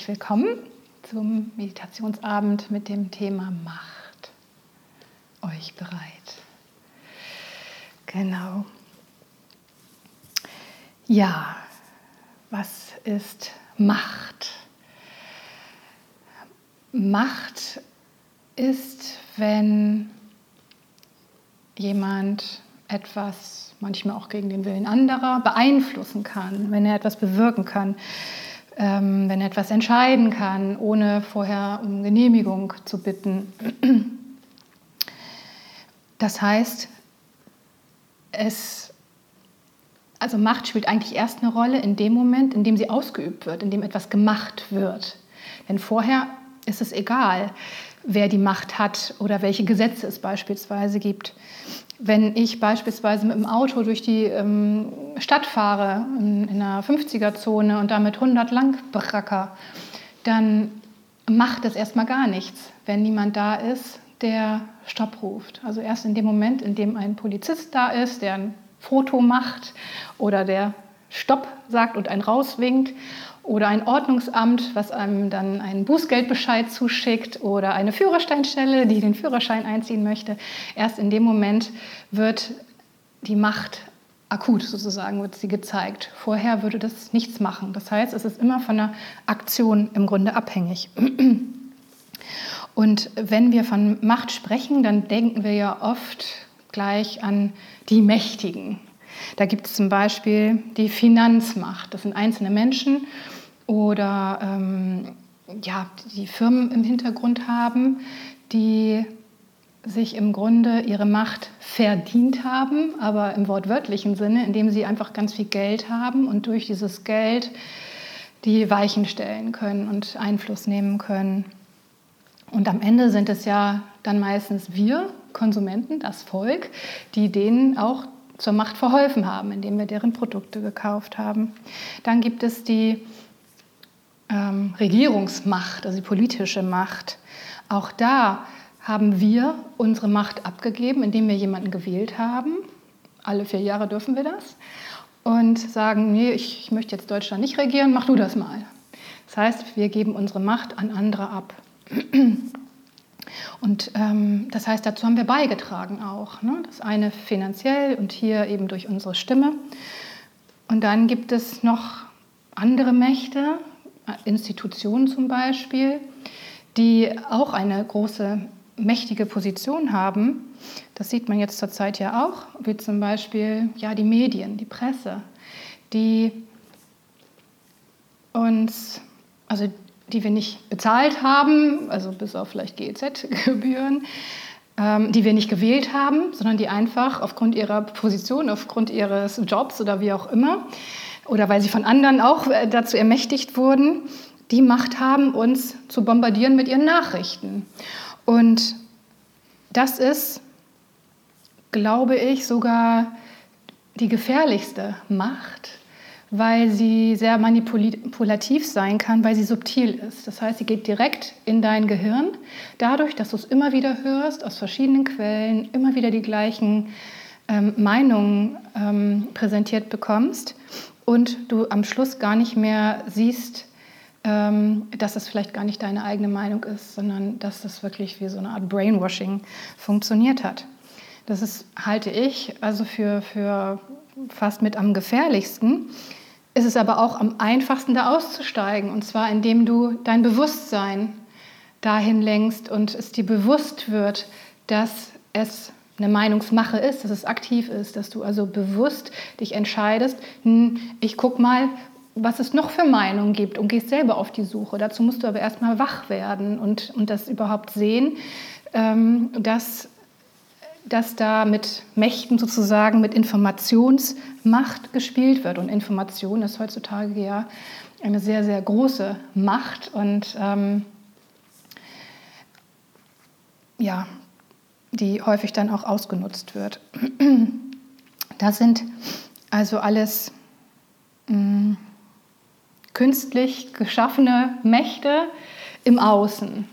Herzlich willkommen zum Meditationsabend mit dem Thema Macht. Euch bereit? Genau. Ja, was ist Macht? Macht ist, wenn jemand etwas, manchmal auch gegen den Willen anderer, beeinflussen kann, wenn er etwas bewirken kann ähm, wenn er etwas entscheiden kann, ohne vorher um Genehmigung zu bitten. Das heißt, es, also Macht spielt eigentlich erst eine Rolle in dem Moment, in dem sie ausgeübt wird, in dem etwas gemacht wird. Denn vorher ist es egal, wer die Macht hat oder welche Gesetze es beispielsweise gibt. Wenn ich beispielsweise mit dem Auto durch die ähm, Stadt fahre, in, in einer 50er-Zone und damit 100 lang bracker, dann macht es erstmal gar nichts, wenn niemand da ist, der Stopp ruft. Also erst in dem Moment, in dem ein Polizist da ist, der ein Foto macht oder der Stopp sagt und einen rauswinkt oder ein Ordnungsamt, was einem dann einen Bußgeldbescheid zuschickt oder eine Führersteinstelle, die den Führerschein einziehen möchte. Erst in dem Moment wird die Macht akut sozusagen, wird sie gezeigt. Vorher würde das nichts machen. Das heißt, es ist immer von der Aktion im Grunde abhängig. Und wenn wir von Macht sprechen, dann denken wir ja oft gleich an die Mächtigen, da gibt es zum Beispiel die Finanzmacht. Das sind einzelne Menschen oder ähm, ja, die Firmen im Hintergrund haben, die sich im Grunde ihre Macht verdient haben, aber im wortwörtlichen Sinne, indem sie einfach ganz viel Geld haben und durch dieses Geld die Weichen stellen können und Einfluss nehmen können. Und am Ende sind es ja dann meistens wir, Konsumenten, das Volk, die denen auch zur Macht verholfen haben, indem wir deren Produkte gekauft haben. Dann gibt es die ähm, Regierungsmacht, also die politische Macht. Auch da haben wir unsere Macht abgegeben, indem wir jemanden gewählt haben. Alle vier Jahre dürfen wir das. Und sagen, nee, ich, ich möchte jetzt Deutschland nicht regieren, mach du das mal. Das heißt, wir geben unsere Macht an andere ab. Und ähm, das heißt, dazu haben wir beigetragen auch. Ne? Das eine finanziell und hier eben durch unsere Stimme. Und dann gibt es noch andere Mächte, Institutionen zum Beispiel, die auch eine große, mächtige Position haben. Das sieht man jetzt zurzeit ja auch, wie zum Beispiel ja, die Medien, die Presse, die uns, also die wir nicht bezahlt haben, also bis auf vielleicht GEZ-Gebühren, ähm, die wir nicht gewählt haben, sondern die einfach aufgrund ihrer Position, aufgrund ihres Jobs oder wie auch immer, oder weil sie von anderen auch äh, dazu ermächtigt wurden, die Macht haben, uns zu bombardieren mit ihren Nachrichten. Und das ist, glaube ich, sogar die gefährlichste Macht, weil sie sehr manipulativ sein kann, weil sie subtil ist. Das heißt, sie geht direkt in dein Gehirn, dadurch, dass du es immer wieder hörst, aus verschiedenen Quellen, immer wieder die gleichen ähm, Meinungen ähm, präsentiert bekommst und du am Schluss gar nicht mehr siehst, ähm, dass es vielleicht gar nicht deine eigene Meinung ist, sondern dass das wirklich wie so eine Art Brainwashing funktioniert hat. Das ist, halte ich, also für, für fast mit am gefährlichsten, ist es aber auch am einfachsten, da auszusteigen. Und zwar, indem du dein Bewusstsein dahin lenkst und es dir bewusst wird, dass es eine Meinungsmache ist, dass es aktiv ist, dass du also bewusst dich entscheidest, hm, ich guck mal, was es noch für Meinungen gibt und gehst selber auf die Suche. Dazu musst du aber erstmal wach werden und, und das überhaupt sehen, ähm, dass, dass da mit Mächten sozusagen, mit Informationsmacht gespielt wird. Und Information ist heutzutage ja eine sehr, sehr große Macht und ähm, ja, die häufig dann auch ausgenutzt wird. Das sind also alles mh, mm, künstlich geschaffene Mächte im Außen.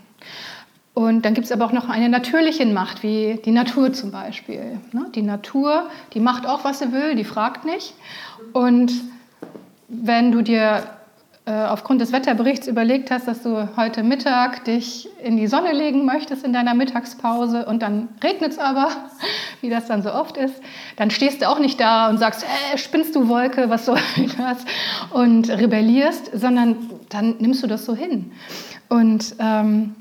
Und dann gibt es aber auch noch eine natürliche Macht, wie die Natur zum Beispiel. Ne? Die Natur, die macht auch, was sie will, die fragt nicht. Und wenn du dir äh, aufgrund des Wetterberichts überlegt hast, dass du heute Mittag dich in die Sonne legen möchtest in deiner Mittagspause und dann regnet es aber, wie das dann so oft ist, dann stehst du auch nicht da und sagst, äh, spinnst du Wolke, was soll das? Und rebellierst, sondern dann nimmst du das so hin. Und ähm,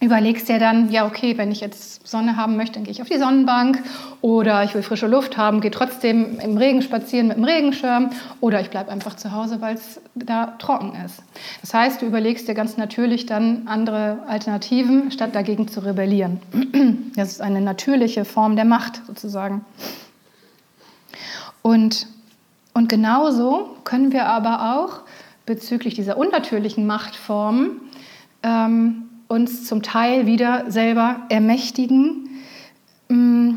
überlegst dir dann, ja, okay, wenn ich jetzt Sonne haben möchte, dann gehe ich auf die Sonnenbank oder ich will frische Luft haben, gehe trotzdem im Regen spazieren mit dem Regenschirm oder ich bleibe einfach zu Hause, weil es da trocken ist. Das heißt, du überlegst dir ganz natürlich dann andere Alternativen, statt dagegen zu rebellieren. Das ist eine natürliche Form der Macht sozusagen. Und, und genauso können wir aber auch bezüglich dieser unnatürlichen Machtformen ähm, uns zum Teil wieder selber ermächtigen, mm,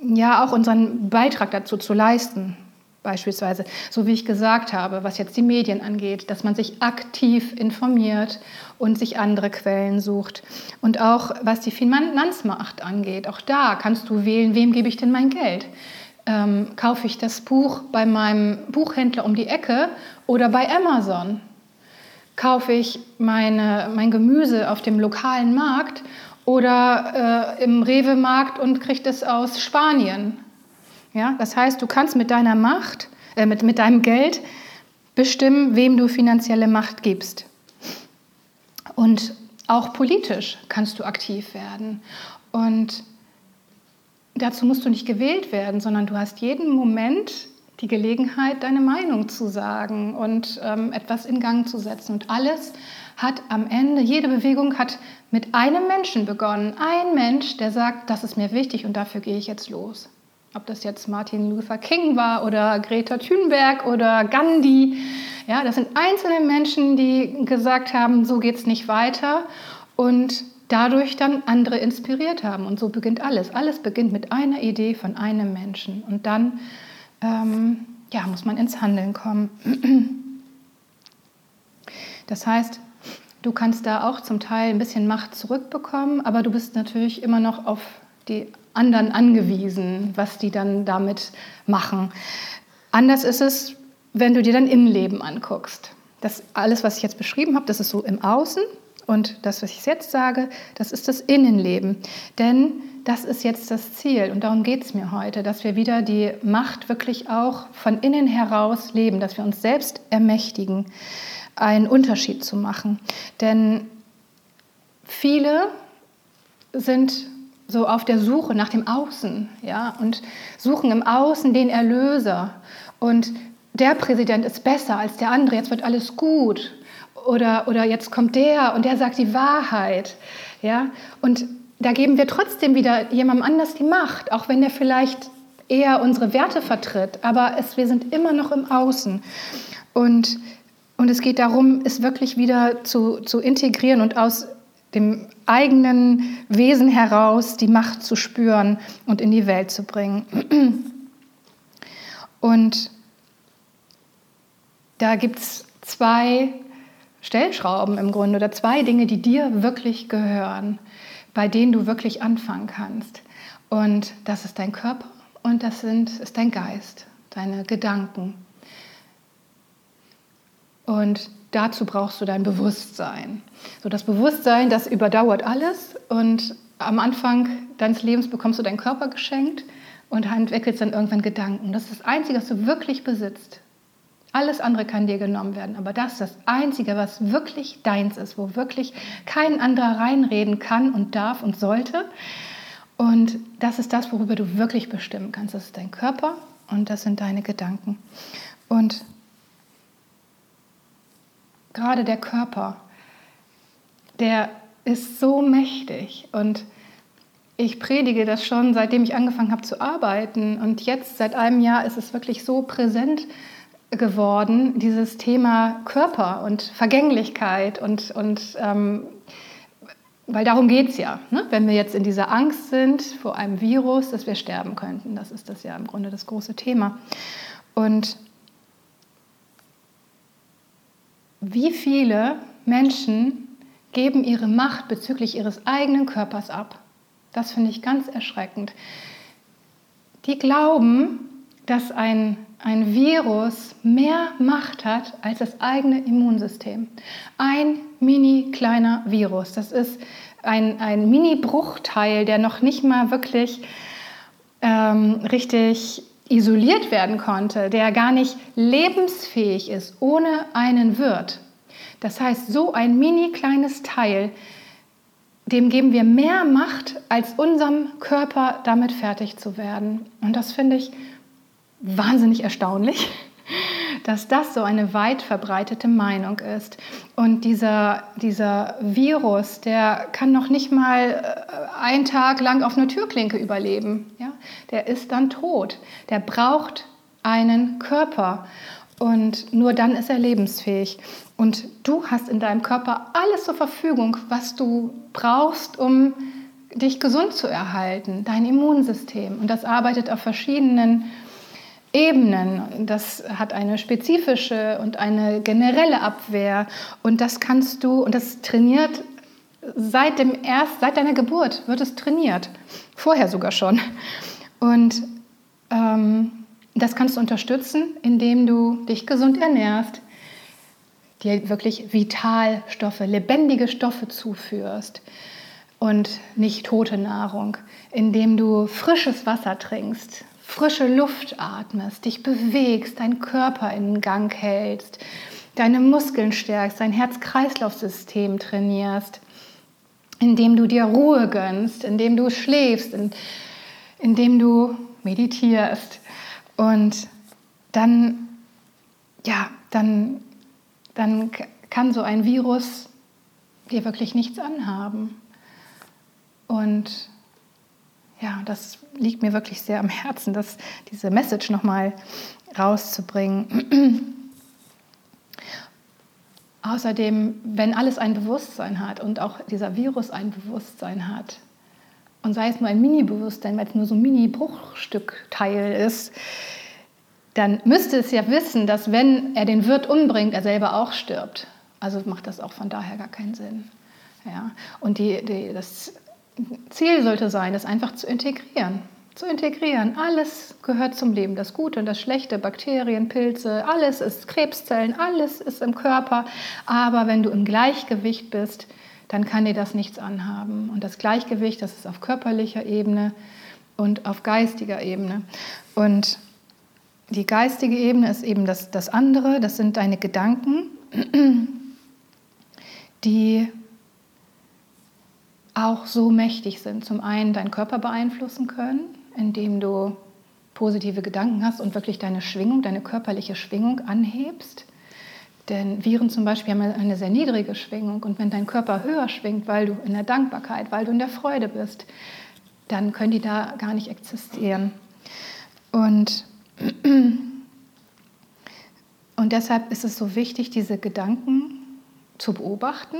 ja auch unseren Beitrag dazu zu leisten. Beispielsweise, so wie ich gesagt habe, was jetzt die Medien angeht, dass man sich aktiv informiert und sich andere Quellen sucht. Und auch was die Finanzmacht angeht, auch da kannst du wählen, wem gebe ich denn mein Geld? Ähm, kaufe ich das Buch bei meinem Buchhändler um die Ecke oder bei Amazon? Kaufe ich meine, mein Gemüse auf dem lokalen Markt oder äh, im Rewe-Markt und kriege es aus Spanien? Ja, das heißt, du kannst mit deiner Macht, äh, mit, mit deinem Geld bestimmen, wem du finanzielle Macht gibst. Und auch politisch kannst du aktiv werden. Und dazu musst du nicht gewählt werden, sondern du hast jeden Moment die Gelegenheit, deine Meinung zu sagen und ähm, etwas in Gang zu setzen. Und alles hat am Ende, jede Bewegung hat mit einem Menschen begonnen. Ein Mensch, der sagt, das ist mir wichtig und dafür gehe ich jetzt los. Ob das jetzt Martin Luther King war oder Greta Thunberg oder Gandhi. Ja, das sind einzelne Menschen, die gesagt haben, so geht es nicht weiter und dadurch dann andere inspiriert haben. Und so beginnt alles. Alles beginnt mit einer Idee von einem Menschen. Und dann ähm, ja, muss man ins Handeln kommen. Das heißt, du kannst da auch zum Teil ein bisschen Macht zurückbekommen, aber du bist natürlich immer noch auf die anderen angewiesen, was die dann damit machen. Anders ist es, wenn du dir dein Innenleben anguckst. Das alles, was ich jetzt beschrieben habe, das ist so im Außen und das, was ich jetzt sage, das ist das Innenleben. Denn das ist jetzt das Ziel und darum geht es mir heute, dass wir wieder die Macht wirklich auch von innen heraus leben, dass wir uns selbst ermächtigen, einen Unterschied zu machen. Denn viele sind so auf der Suche nach dem Außen ja, und suchen im Außen den Erlöser. Und der Präsident ist besser als der andere, jetzt wird alles gut. Oder, oder jetzt kommt der und der sagt die Wahrheit. Ja? Und da geben wir trotzdem wieder jemandem anders die Macht, auch wenn der vielleicht eher unsere Werte vertritt. Aber es, wir sind immer noch im Außen. Und, und es geht darum, es wirklich wieder zu, zu integrieren und aus dem eigenen Wesen heraus die Macht zu spüren und in die Welt zu bringen. Und da gibt es zwei Stellschrauben im Grunde oder zwei Dinge, die dir wirklich gehören bei denen du wirklich anfangen kannst. Und das ist dein Körper und das sind, ist dein Geist, deine Gedanken. Und dazu brauchst du dein Bewusstsein. So das Bewusstsein, das überdauert alles und am Anfang deines Lebens bekommst du deinen Körper geschenkt und entwickelst dann irgendwann Gedanken. Das ist das Einzige, was du wirklich besitzt. Alles andere kann dir genommen werden, aber das ist das Einzige, was wirklich deins ist, wo wirklich kein anderer reinreden kann und darf und sollte. Und das ist das, worüber du wirklich bestimmen kannst. Das ist dein Körper und das sind deine Gedanken. Und gerade der Körper, der ist so mächtig und ich predige das schon, seitdem ich angefangen habe zu arbeiten. Und jetzt, seit einem Jahr, ist es wirklich so präsent geworden, dieses Thema Körper und Vergänglichkeit und, und ähm, weil darum geht es ja. Ne? Wenn wir jetzt in dieser Angst sind vor einem Virus, dass wir sterben könnten, das ist das ja im Grunde das große Thema. Und wie viele Menschen geben ihre Macht bezüglich ihres eigenen Körpers ab? Das finde ich ganz erschreckend. Die glauben, dass ein, ein Virus mehr Macht hat als das eigene Immunsystem. Ein mini kleiner Virus. Das ist ein, ein Mini-Bruchteil, der noch nicht mal wirklich ähm, richtig isoliert werden konnte, der gar nicht lebensfähig ist ohne einen Wirt. Das heißt, so ein mini kleines Teil dem geben wir mehr Macht, als unserem Körper damit fertig zu werden. Und das finde ich wahnsinnig erstaunlich, dass das so eine weit verbreitete Meinung ist. Und dieser, dieser Virus, der kann noch nicht mal äh, einen Tag lang auf einer Türklinke überleben. Ja? Der ist dann tot. Der braucht einen Körper. Und nur dann ist er lebensfähig. Und du hast in deinem Körper alles zur Verfügung, was du brauchst, um dich gesund zu erhalten, dein Immunsystem. Und das arbeitet auf verschiedenen Ebenen. Das hat eine spezifische und eine generelle Abwehr. Und das kannst du, und das trainiert seit, dem erst, seit deiner Geburt, wird es trainiert. Vorher sogar schon. Und ähm, das kannst du unterstützen, indem du dich gesund ernährst, dir wirklich Vitalstoffe, lebendige Stoffe zuführst und nicht tote Nahrung, indem du frisches Wasser trinkst, frische Luft atmest, dich bewegst, deinen Körper in Gang hältst, deine Muskeln stärkst, dein Herz-Kreislauf-System trainierst, indem du dir Ruhe gönnst, indem du schläfst, indem du meditierst und dann, ja, dann, dann kann so ein Virus dir wirklich nichts anhaben. Und ja, das liegt mir wirklich sehr am Herzen, dass diese Message nochmal rauszubringen. Außerdem, wenn alles ein Bewusstsein hat und auch dieser Virus ein Bewusstsein hat, und sei es nur ein Mini-Bewusstsein, weil es nur so ein Mini-Bruchstückteil ist, dann müsste es ja wissen, dass wenn er den Wirt umbringt, er selber auch stirbt. Also macht das auch von daher gar keinen Sinn. Ja. Und die, die, das Ziel sollte sein, das einfach zu integrieren. Zu integrieren. Alles gehört zum Leben. Das Gute und das Schlechte, Bakterien, Pilze, alles ist Krebszellen, alles ist im Körper. Aber wenn du im Gleichgewicht bist, dann kann dir das nichts anhaben. Und das Gleichgewicht, das ist auf körperlicher Ebene und auf geistiger Ebene. Und die geistige Ebene ist eben das, das andere, das sind deine Gedanken, die auch so mächtig sind. Zum einen deinen Körper beeinflussen können, indem du positive Gedanken hast und wirklich deine Schwingung, deine körperliche Schwingung anhebst. Denn Viren zum Beispiel haben eine sehr niedrige Schwingung und wenn dein Körper höher schwingt, weil du in der Dankbarkeit, weil du in der Freude bist, dann können die da gar nicht existieren. Und, und deshalb ist es so wichtig, diese Gedanken zu beobachten,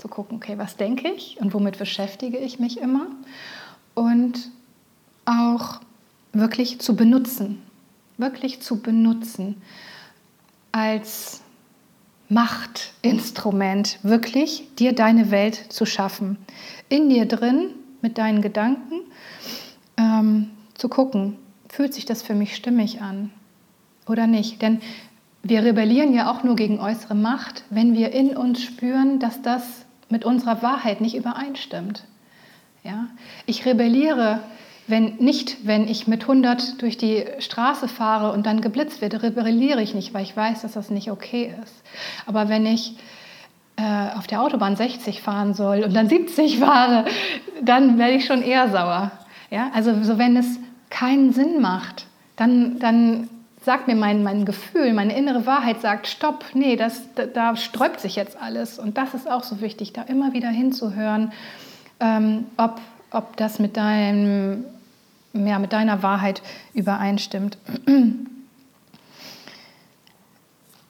zu gucken, okay, was denke ich und womit beschäftige ich mich immer und auch wirklich zu benutzen, wirklich zu benutzen als Machtinstrument, wirklich dir deine Welt zu schaffen. In dir drin, mit deinen Gedanken, ähm, zu gucken, fühlt sich das für mich stimmig an oder nicht? Denn wir rebellieren ja auch nur gegen äußere Macht, wenn wir in uns spüren, dass das mit unserer Wahrheit nicht übereinstimmt. Ja? Ich rebelliere wenn nicht, wenn ich mit 100 durch die Straße fahre und dann geblitzt werde, rebelliere ich nicht, weil ich weiß, dass das nicht okay ist. Aber wenn ich äh, auf der Autobahn 60 fahren soll und dann 70 fahre, dann werde ich schon eher sauer. Ja? Also so, wenn es keinen Sinn macht, dann, dann sagt mir mein, mein Gefühl, meine innere Wahrheit sagt, stopp, nee, das, da, da sträubt sich jetzt alles. Und das ist auch so wichtig, da immer wieder hinzuhören, ähm, ob, ob das mit, deinem, ja, mit deiner Wahrheit übereinstimmt.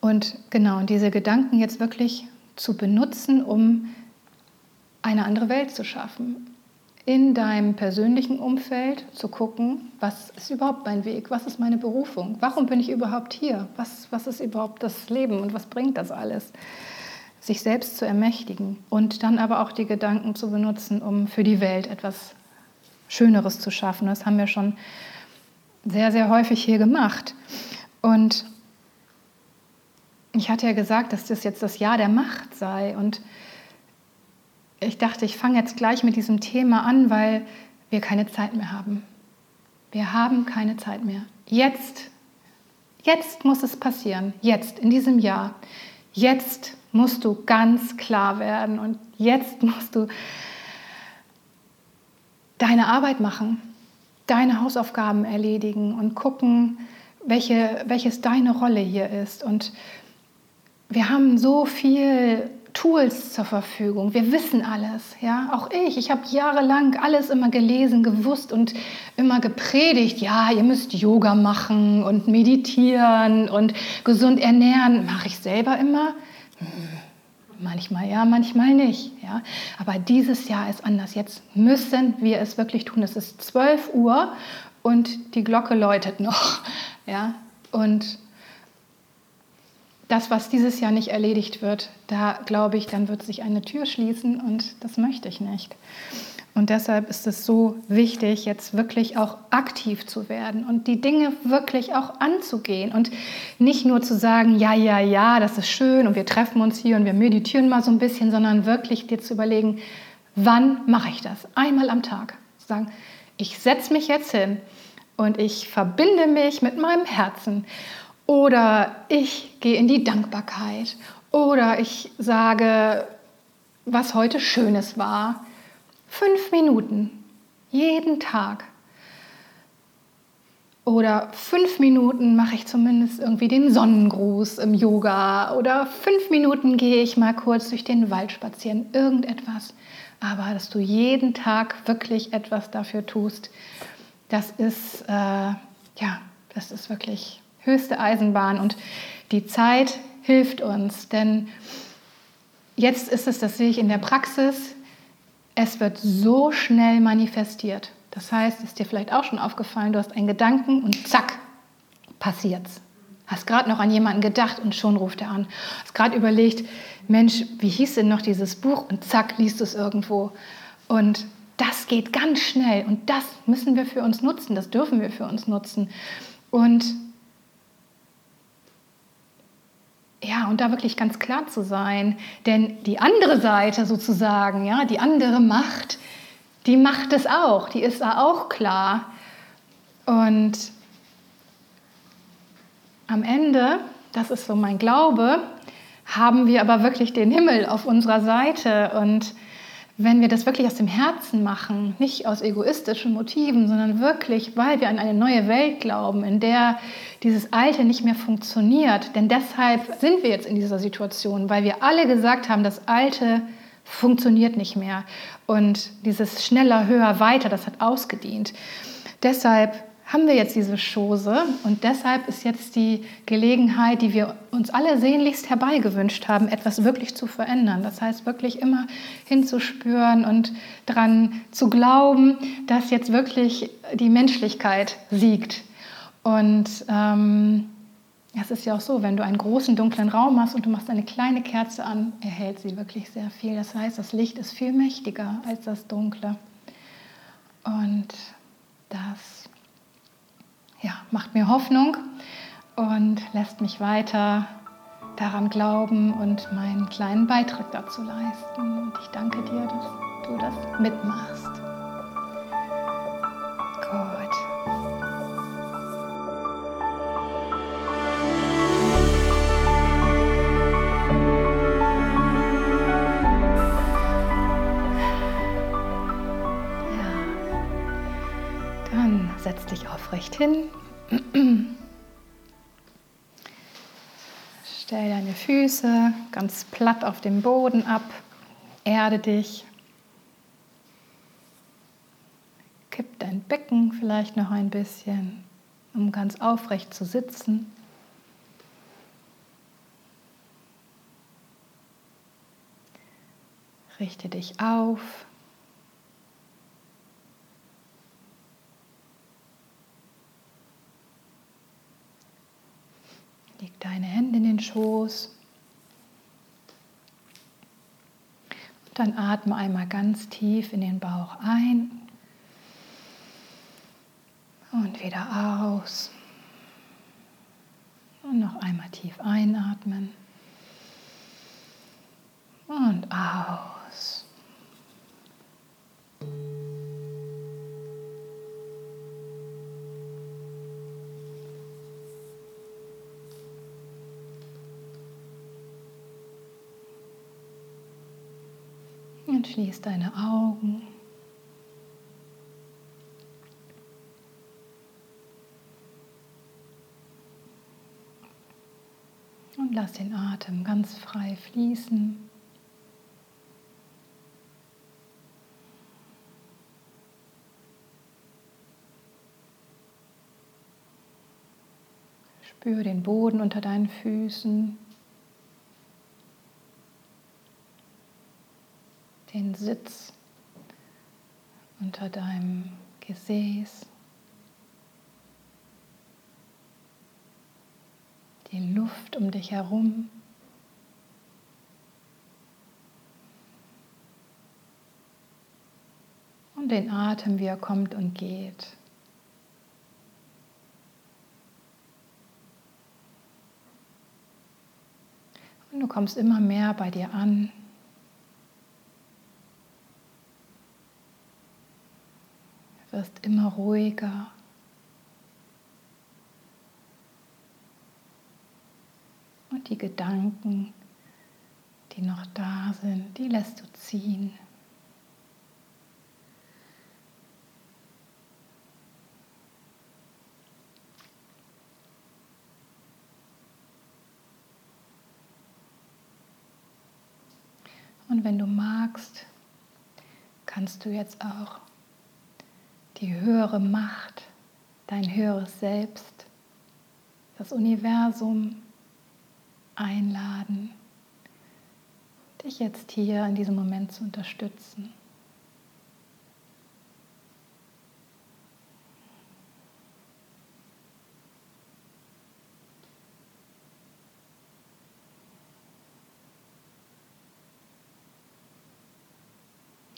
Und genau, und diese Gedanken jetzt wirklich zu benutzen, um eine andere Welt zu schaffen. In deinem persönlichen Umfeld zu gucken, was ist überhaupt mein Weg, was ist meine Berufung, warum bin ich überhaupt hier, was, was ist überhaupt das Leben und was bringt das alles. Sich selbst zu ermächtigen und dann aber auch die Gedanken zu benutzen, um für die Welt etwas Schöneres zu schaffen. Das haben wir schon sehr, sehr häufig hier gemacht. Und ich hatte ja gesagt, dass das jetzt das Jahr der Macht sei. Und ich dachte, ich fange jetzt gleich mit diesem Thema an, weil wir keine Zeit mehr haben. Wir haben keine Zeit mehr. Jetzt, jetzt muss es passieren. Jetzt, in diesem Jahr. Jetzt musst du ganz klar werden und jetzt musst du deine Arbeit machen, deine Hausaufgaben erledigen und gucken, welche, welches deine Rolle hier ist. Und wir haben so viel Tools zur Verfügung. Wir wissen alles, ja. Auch ich. Ich habe jahrelang alles immer gelesen, gewusst und immer gepredigt. Ja, ihr müsst Yoga machen und meditieren und gesund ernähren. Mache ich selber immer. Hm, manchmal ja, manchmal nicht. Ja. Aber dieses Jahr ist anders. Jetzt müssen wir es wirklich tun. Es ist 12 Uhr und die Glocke läutet noch. Ja. Und das, was dieses Jahr nicht erledigt wird, da glaube ich, dann wird sich eine Tür schließen und das möchte ich nicht. Und deshalb ist es so wichtig, jetzt wirklich auch aktiv zu werden und die Dinge wirklich auch anzugehen und nicht nur zu sagen, ja, ja, ja, das ist schön und wir treffen uns hier und wir meditieren mal so ein bisschen, sondern wirklich dir zu überlegen, wann mache ich das? Einmal am Tag. Zu sagen, ich setze mich jetzt hin und ich verbinde mich mit meinem Herzen oder ich gehe in die Dankbarkeit. Oder ich sage, was heute Schönes war. Fünf Minuten, jeden Tag. Oder fünf Minuten mache ich zumindest irgendwie den Sonnengruß im Yoga. Oder fünf Minuten gehe ich mal kurz durch den Wald spazieren. Irgendetwas. Aber dass du jeden Tag wirklich etwas dafür tust, das ist, äh, ja, das ist wirklich höchste Eisenbahn und die Zeit hilft uns, denn jetzt ist es, das sehe ich in der Praxis, es wird so schnell manifestiert. Das heißt, ist dir vielleicht auch schon aufgefallen, du hast einen Gedanken und zack, passiert's. Hast gerade noch an jemanden gedacht und schon ruft er an. Hast gerade überlegt, Mensch, wie hieß denn noch dieses Buch? Und zack, liest du es irgendwo. Und das geht ganz schnell und das müssen wir für uns nutzen, das dürfen wir für uns nutzen. Und Ja, und da wirklich ganz klar zu sein, denn die andere Seite sozusagen, ja, die andere Macht, die macht es auch, die ist da auch klar. Und am Ende, das ist so mein Glaube, haben wir aber wirklich den Himmel auf unserer Seite und wenn wir das wirklich aus dem Herzen machen, nicht aus egoistischen Motiven, sondern wirklich, weil wir an eine neue Welt glauben, in der dieses Alte nicht mehr funktioniert. Denn deshalb sind wir jetzt in dieser Situation, weil wir alle gesagt haben, das Alte funktioniert nicht mehr. Und dieses schneller, höher, weiter, das hat ausgedient. Deshalb haben wir jetzt diese Chose und deshalb ist jetzt die Gelegenheit, die wir uns alle sehnlichst herbeigewünscht haben, etwas wirklich zu verändern. Das heißt, wirklich immer hinzuspüren und daran zu glauben, dass jetzt wirklich die Menschlichkeit siegt. Und ähm, es ist ja auch so, wenn du einen großen dunklen Raum hast und du machst eine kleine Kerze an, erhält sie wirklich sehr viel. Das heißt, das Licht ist viel mächtiger als das Dunkle. Und das ja, macht mir Hoffnung und lässt mich weiter daran glauben und meinen kleinen Beitrag dazu leisten. Und ich danke dir, dass du das mitmachst. Aufrecht hin. Stell deine Füße ganz platt auf dem Boden ab. Erde dich. Kipp dein Becken vielleicht noch ein bisschen, um ganz aufrecht zu sitzen. Richte dich auf. Deine Hände in den Schoß. Und dann atme einmal ganz tief in den Bauch ein und wieder aus. Und noch einmal tief einatmen und aus. Und schließ deine Augen. Und lass den Atem ganz frei fließen. Spüre den Boden unter deinen Füßen. Den Sitz unter deinem Gesäß, die Luft um dich herum. Und den Atem, wie er kommt und geht. Und du kommst immer mehr bei dir an. Wirst immer ruhiger. Und die Gedanken, die noch da sind, die lässt du ziehen. Und wenn du magst, kannst du jetzt auch die höhere Macht, dein höheres Selbst, das Universum einladen, dich jetzt hier in diesem Moment zu unterstützen.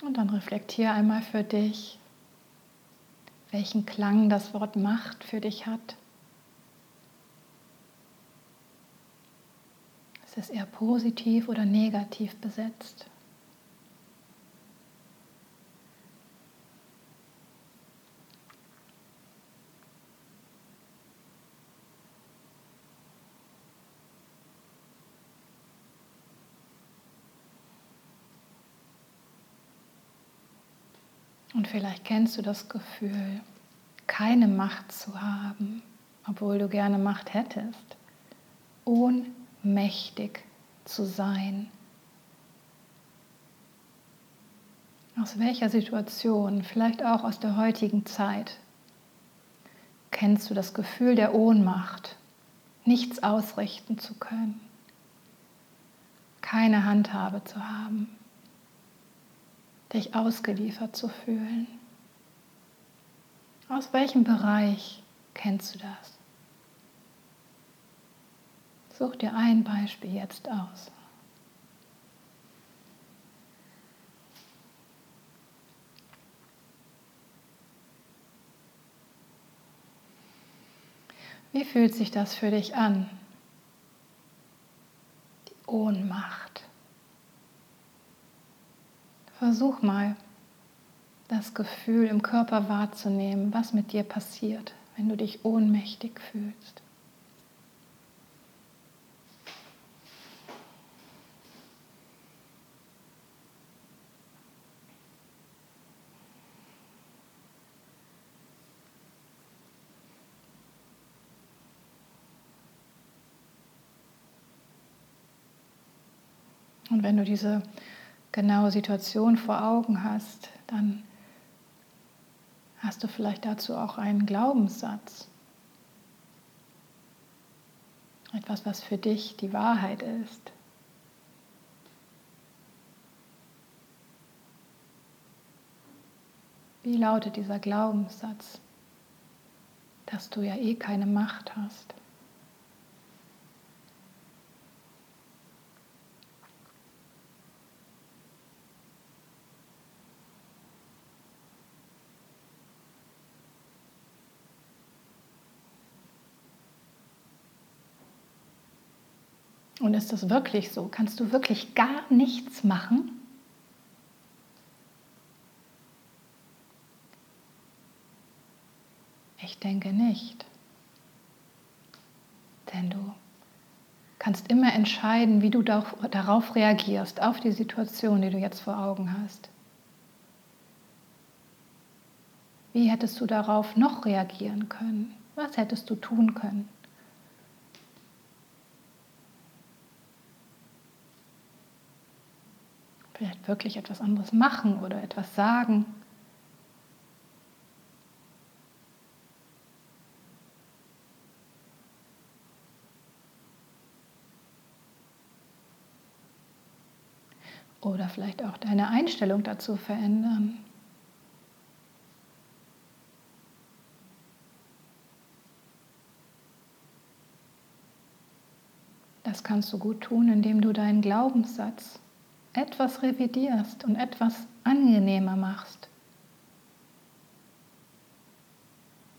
Und dann reflektiere einmal für dich, welchen Klang das Wort Macht für dich hat. Ist es eher positiv oder negativ besetzt? Und vielleicht kennst du das Gefühl, keine Macht zu haben, obwohl du gerne Macht hättest. Ohnmächtig zu sein. Aus welcher Situation, vielleicht auch aus der heutigen Zeit, kennst du das Gefühl der Ohnmacht, nichts ausrichten zu können, keine Handhabe zu haben? Dich ausgeliefert zu fühlen. Aus welchem Bereich kennst du das? Such dir ein Beispiel jetzt aus. Wie fühlt sich das für dich an? Die Ohnmacht. Versuch mal, das Gefühl im Körper wahrzunehmen, was mit dir passiert, wenn du dich ohnmächtig fühlst. Und wenn du diese genaue Situation vor Augen hast, dann hast du vielleicht dazu auch einen Glaubenssatz. Etwas, was für dich die Wahrheit ist. Wie lautet dieser Glaubenssatz, dass du ja eh keine Macht hast? Und ist das wirklich so? Kannst du wirklich gar nichts machen? Ich denke nicht. Denn du kannst immer entscheiden, wie du darauf reagierst, auf die Situation, die du jetzt vor Augen hast. Wie hättest du darauf noch reagieren können? Was hättest du tun können? Vielleicht wirklich etwas anderes machen oder etwas sagen. Oder vielleicht auch deine Einstellung dazu verändern. Das kannst du gut tun, indem du deinen Glaubenssatz etwas revidierst und etwas angenehmer machst,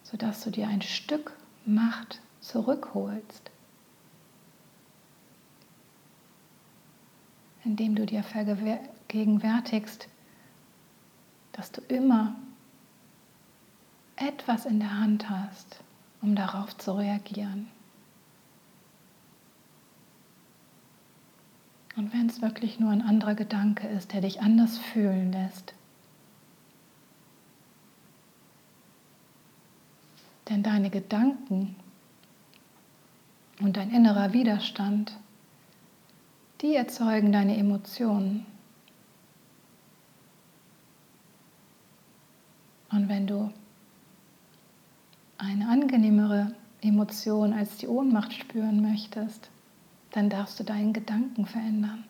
sodass du dir ein Stück Macht zurückholst, indem du dir vergegenwärtigst, dass du immer etwas in der Hand hast, um darauf zu reagieren. Und wenn es wirklich nur ein anderer Gedanke ist, der dich anders fühlen lässt. Denn deine Gedanken und dein innerer Widerstand, die erzeugen deine Emotionen. Und wenn du eine angenehmere Emotion als die Ohnmacht spüren möchtest, dann darfst du deinen Gedanken verändern.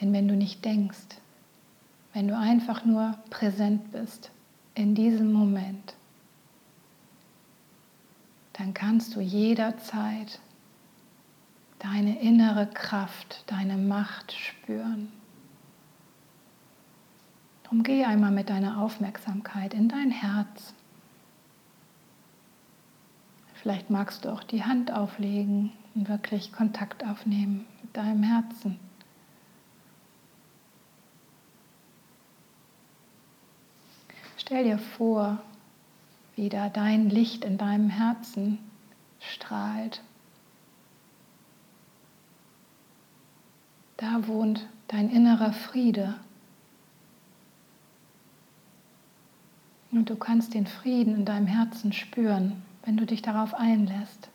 Denn wenn du nicht denkst, wenn du einfach nur präsent bist in diesem Moment, dann kannst du jederzeit deine innere Kraft, deine Macht spüren. Drum geh einmal mit deiner Aufmerksamkeit in dein Herz. Vielleicht magst du auch die Hand auflegen und wirklich Kontakt aufnehmen mit deinem Herzen. Stell dir vor, wie da dein Licht in deinem Herzen strahlt. Da wohnt dein innerer Friede. Und du kannst den Frieden in deinem Herzen spüren, wenn du dich darauf einlässt.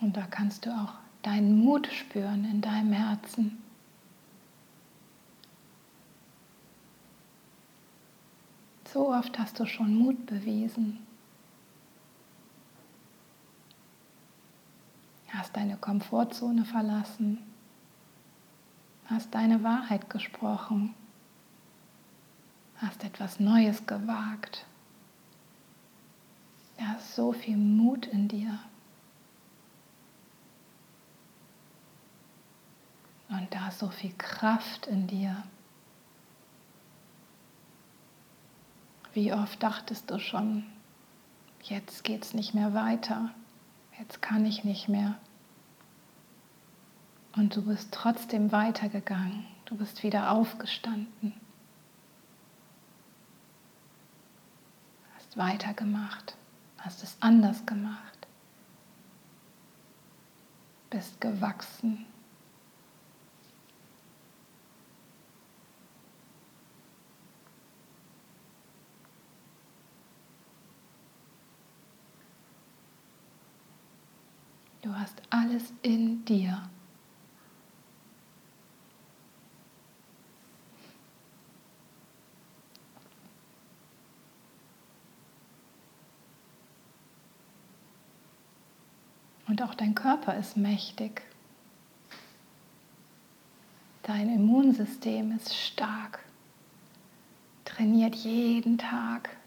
Und da kannst du auch deinen Mut spüren in deinem Herzen. So oft hast du schon Mut bewiesen. Hast deine Komfortzone verlassen. Hast deine Wahrheit gesprochen. Hast etwas Neues gewagt. Da ist so viel Mut in dir. Und da ist so viel Kraft in dir. Wie oft dachtest du schon, jetzt geht es nicht mehr weiter, jetzt kann ich nicht mehr. Und du bist trotzdem weitergegangen, du bist wieder aufgestanden. hast weitergemacht, hast es anders gemacht, bist gewachsen. Du hast alles in dir. Und auch dein Körper ist mächtig. Dein Immunsystem ist stark, trainiert jeden Tag.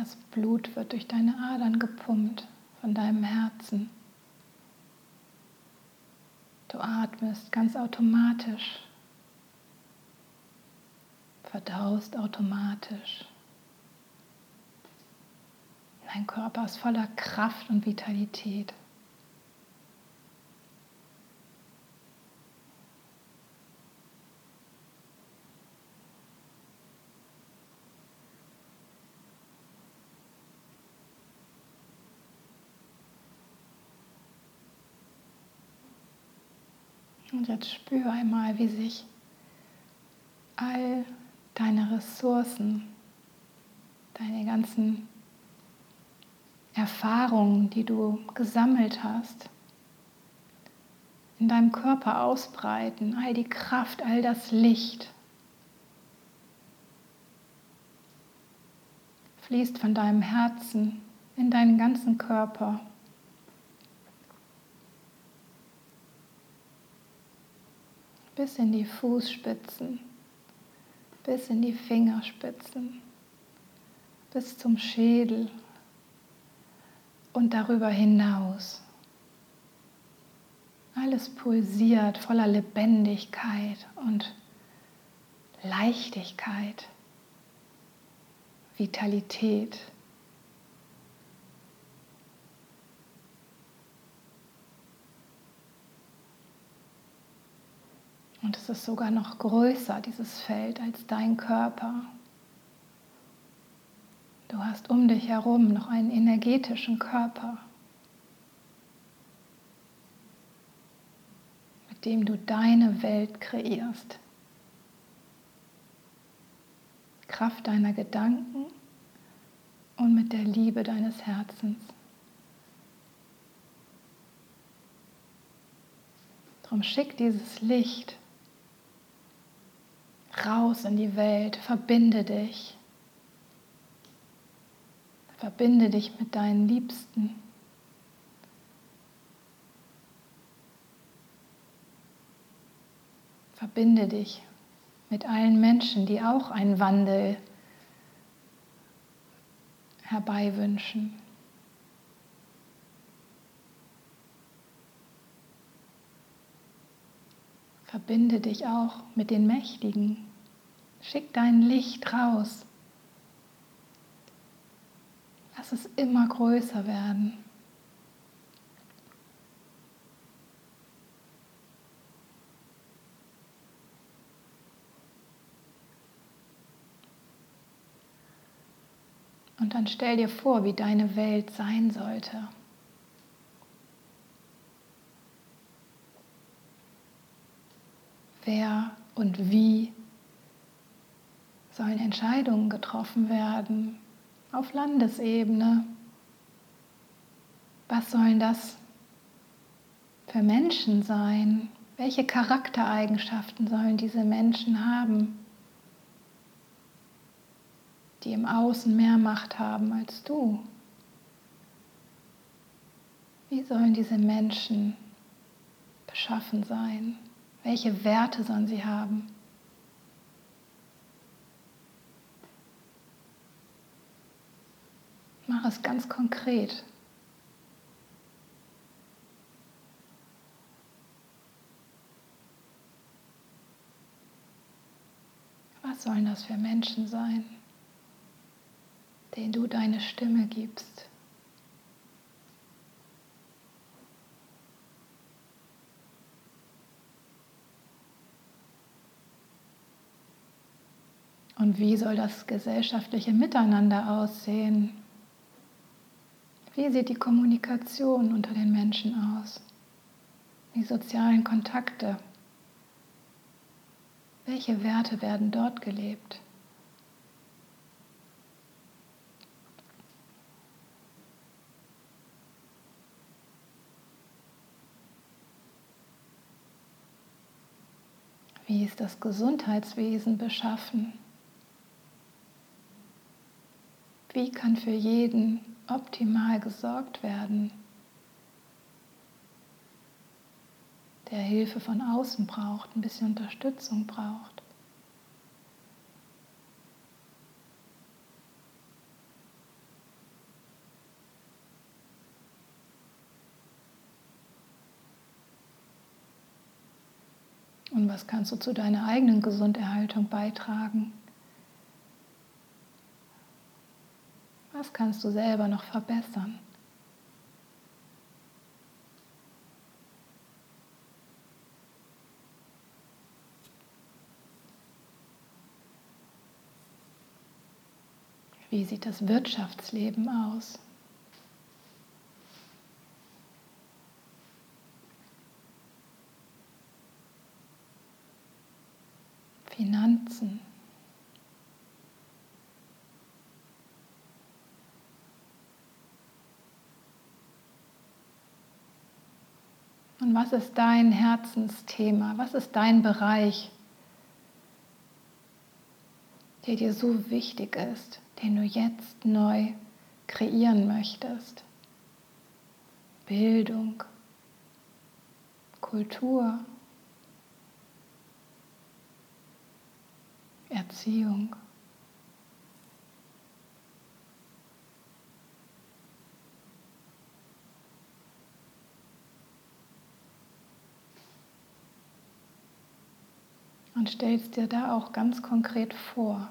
Das Blut wird durch deine Adern gepumpt von deinem Herzen. Du atmest ganz automatisch, verdaust automatisch. Dein Körper ist voller Kraft und Vitalität. Und jetzt spür einmal, wie sich all deine Ressourcen, deine ganzen Erfahrungen, die du gesammelt hast, in deinem Körper ausbreiten, all die Kraft, all das Licht. Fließt von deinem Herzen in deinen ganzen Körper. Bis in die Fußspitzen, bis in die Fingerspitzen, bis zum Schädel und darüber hinaus. Alles pulsiert voller Lebendigkeit und Leichtigkeit, Vitalität. Und es ist sogar noch größer, dieses Feld, als dein Körper. Du hast um dich herum noch einen energetischen Körper, mit dem du deine Welt kreierst. Kraft deiner Gedanken und mit der Liebe deines Herzens. Darum schick dieses Licht raus in die Welt, verbinde dich. Verbinde dich mit deinen Liebsten. Verbinde dich mit allen Menschen, die auch einen Wandel herbeiwünschen. Verbinde dich auch mit den Mächtigen. Schick dein Licht raus. Lass es immer größer werden. Und dann stell dir vor, wie deine Welt sein sollte. Wer und wie sollen Entscheidungen getroffen werden auf Landesebene. Was sollen das für Menschen sein? Welche Charaktereigenschaften sollen diese Menschen haben, die im Außen mehr Macht haben als du? Wie sollen diese Menschen beschaffen sein? Welche Werte sollen sie haben? Mach es ganz konkret. Was sollen das für Menschen sein, denen du deine Stimme gibst? Und wie soll das gesellschaftliche Miteinander aussehen? Wie sieht die Kommunikation unter den Menschen aus? Die sozialen Kontakte? Welche Werte werden dort gelebt? Wie ist das Gesundheitswesen beschaffen? Wie kann für jeden optimal gesorgt werden, der Hilfe von außen braucht, ein bisschen Unterstützung braucht? Und was kannst du zu deiner eigenen Gesunderhaltung beitragen? Was kannst du selber noch verbessern? Wie sieht das Wirtschaftsleben aus? Und was ist dein Herzensthema? Was ist dein Bereich, der dir so wichtig ist, den du jetzt neu kreieren möchtest? Bildung, Kultur, Erziehung. Und stellst dir da auch ganz konkret vor,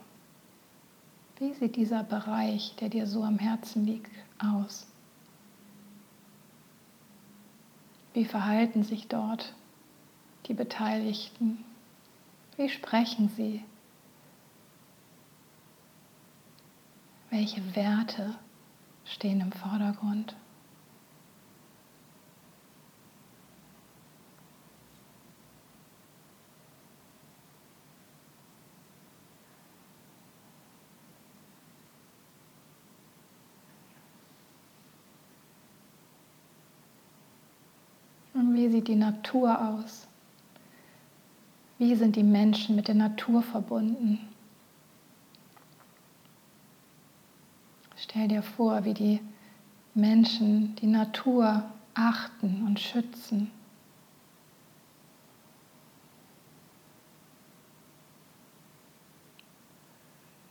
wie sieht dieser Bereich, der dir so am Herzen liegt, aus? Wie verhalten sich dort die Beteiligten? Wie sprechen sie? Welche Werte stehen im Vordergrund? Und wie sieht die Natur aus? Wie sind die Menschen mit der Natur verbunden? Stell dir vor, wie die Menschen die Natur achten und schützen.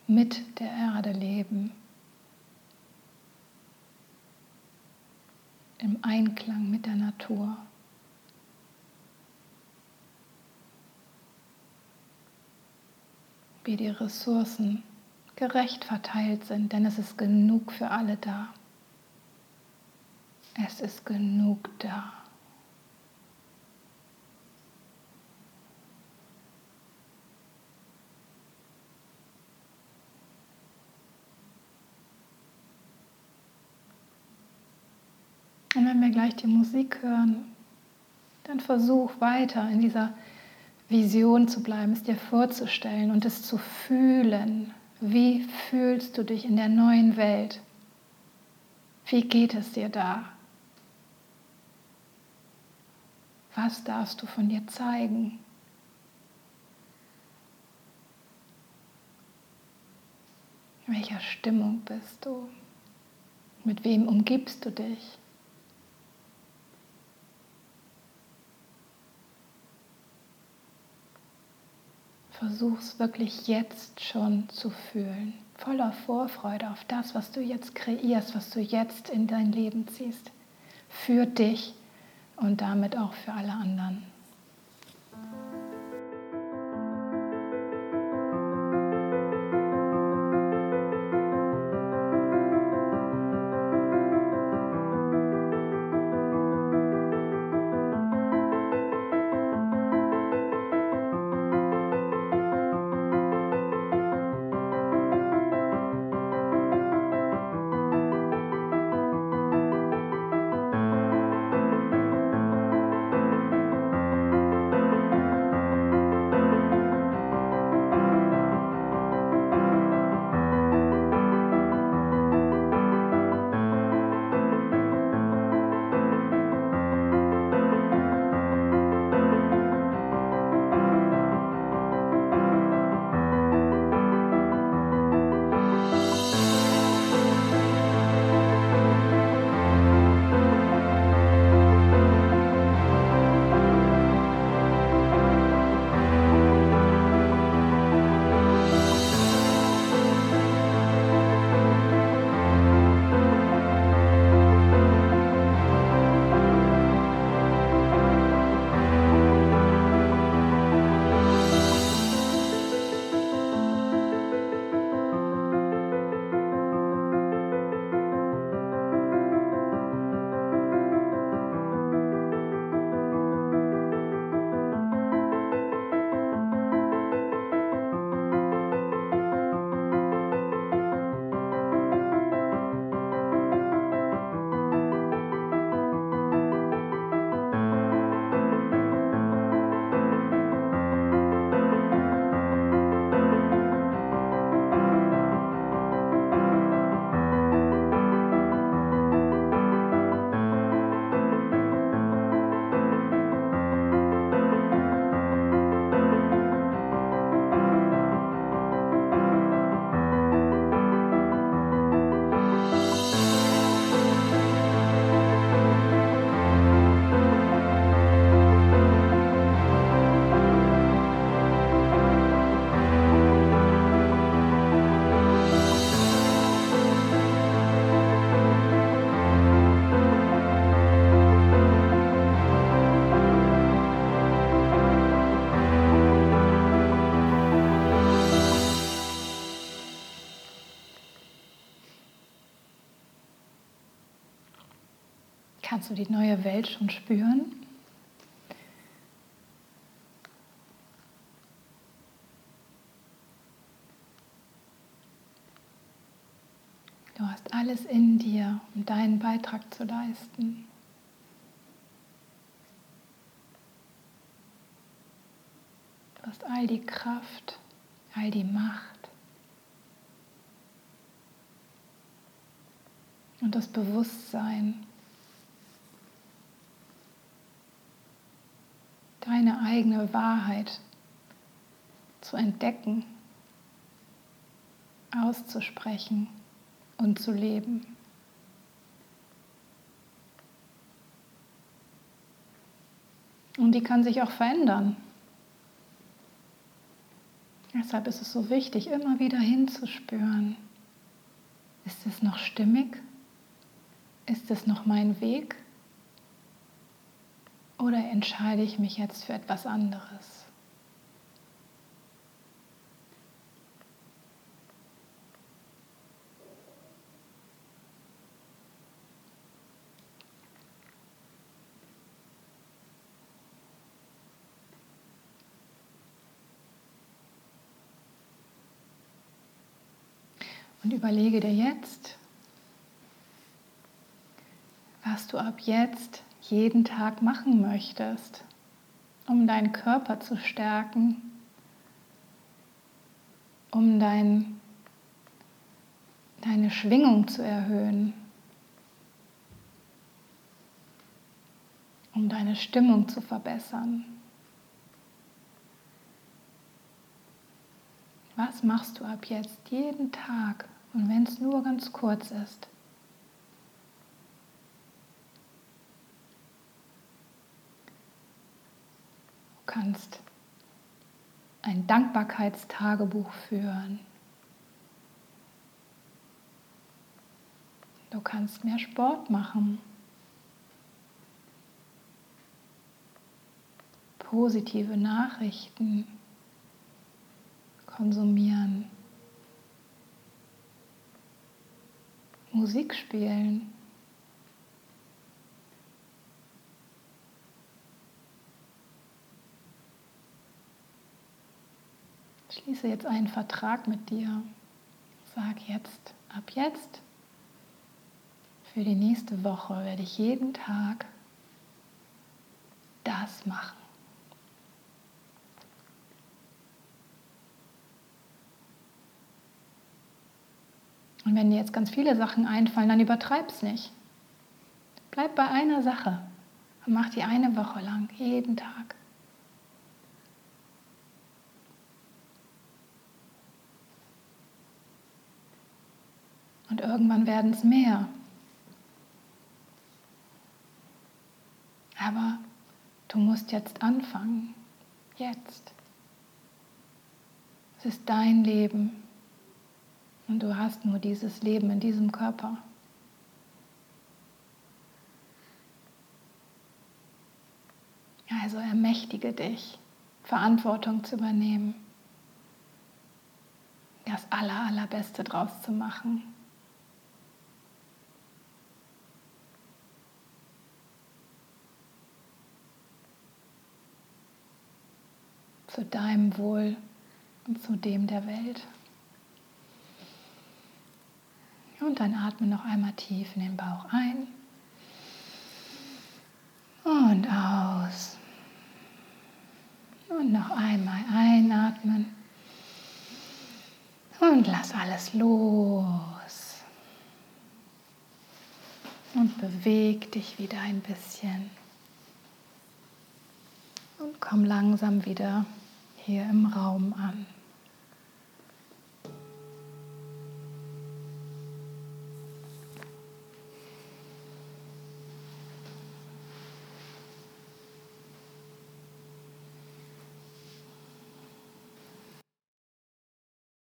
Mit der Erde leben. Im Einklang mit der Natur. Wie die Ressourcen gerecht verteilt sind, denn es ist genug für alle da. Es ist genug da. Und wenn wir gleich die Musik hören, dann versuch weiter in dieser Vision zu bleiben, es dir vorzustellen und es zu fühlen, wie fühlst du dich in der neuen Welt? Wie geht es dir da? Was darfst du von dir zeigen? In welcher Stimmung bist du? Mit wem umgibst du dich? Versuch's wirklich jetzt schon zu fühlen, voller Vorfreude auf das, was du jetzt kreierst, was du jetzt in dein Leben ziehst. Für dich und damit auch für alle anderen. Du die neue Welt schon spüren? Du hast alles in dir, um deinen Beitrag zu leisten. Du hast all die Kraft, all die Macht und das Bewusstsein, deine eigene Wahrheit zu entdecken, auszusprechen und zu leben. Und die kann sich auch verändern. Deshalb ist es so wichtig, immer wieder hinzuspüren. Ist es noch stimmig? Ist es noch mein Weg? Oder entscheide ich mich jetzt für etwas anderes? Und überlege dir jetzt, was du ab jetzt jeden Tag machen möchtest, um deinen Körper zu stärken, um dein, deine Schwingung zu erhöhen, um deine Stimmung zu verbessern. Was machst du ab jetzt jeden Tag und wenn es nur ganz kurz ist? Kannst ein Dankbarkeitstagebuch führen. Du kannst mehr Sport machen. Positive Nachrichten konsumieren, Musik spielen. Schließe jetzt einen Vertrag mit dir. Sag jetzt, ab jetzt, für die nächste Woche werde ich jeden Tag das machen. Und wenn dir jetzt ganz viele Sachen einfallen, dann übertreib's nicht. Bleib bei einer Sache und mach die eine Woche lang, jeden Tag. Und irgendwann werden es mehr. Aber du musst jetzt anfangen. Jetzt. Es ist dein Leben. Und du hast nur dieses Leben in diesem Körper. Also ermächtige dich, Verantwortung zu übernehmen, das Aller, Allerbeste draus zu machen. Zu deinem Wohl und zu dem der Welt. Und dann atme noch einmal tief in den Bauch ein und aus. Und noch einmal einatmen. Und lass alles los. Und beweg dich wieder ein bisschen. Und komm langsam wieder hier im Raum an.